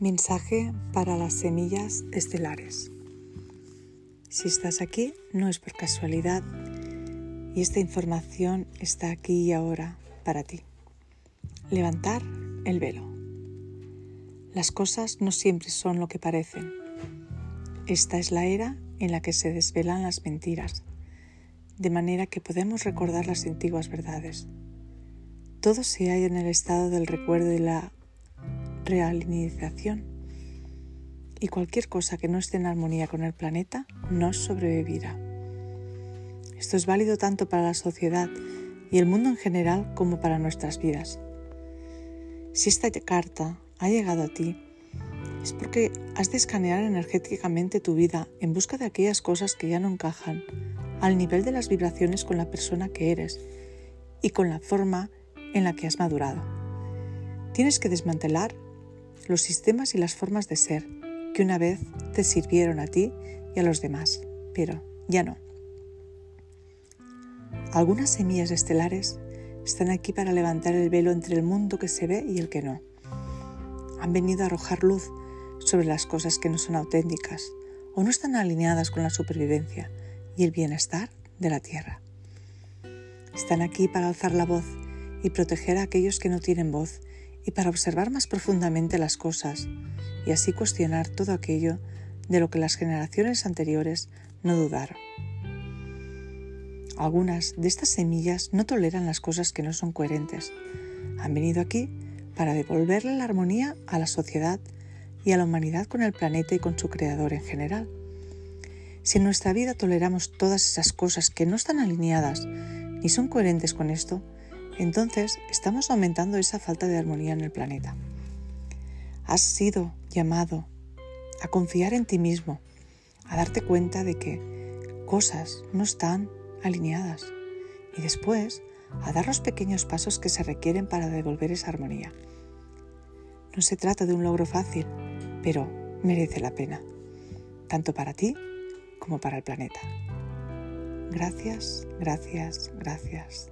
Mensaje para las semillas estelares. Si estás aquí, no es por casualidad y esta información está aquí y ahora para ti. Levantar el velo. Las cosas no siempre son lo que parecen. Esta es la era en la que se desvelan las mentiras, de manera que podemos recordar las antiguas verdades. Todo se halla en el estado del recuerdo y la realinización y cualquier cosa que no esté en armonía con el planeta no sobrevivirá. Esto es válido tanto para la sociedad y el mundo en general como para nuestras vidas. Si esta carta ha llegado a ti, es porque has de escanear energéticamente tu vida en busca de aquellas cosas que ya no encajan al nivel de las vibraciones con la persona que eres y con la forma en la que has madurado. Tienes que desmantelar los sistemas y las formas de ser que una vez te sirvieron a ti y a los demás, pero ya no. Algunas semillas estelares están aquí para levantar el velo entre el mundo que se ve y el que no. Han venido a arrojar luz sobre las cosas que no son auténticas o no están alineadas con la supervivencia y el bienestar de la tierra. Están aquí para alzar la voz y proteger a aquellos que no tienen voz y para observar más profundamente las cosas y así cuestionar todo aquello de lo que las generaciones anteriores no dudaron. Algunas de estas semillas no toleran las cosas que no son coherentes. Han venido aquí para devolverle la armonía a la sociedad y a la humanidad con el planeta y con su creador en general. Si en nuestra vida toleramos todas esas cosas que no están alineadas ni son coherentes con esto, entonces estamos aumentando esa falta de armonía en el planeta. Has sido llamado a confiar en ti mismo, a darte cuenta de que cosas no están alineadas y después a dar los pequeños pasos que se requieren para devolver esa armonía. No se trata de un logro fácil, pero merece la pena, tanto para ti como para el planeta. Gracias, gracias, gracias.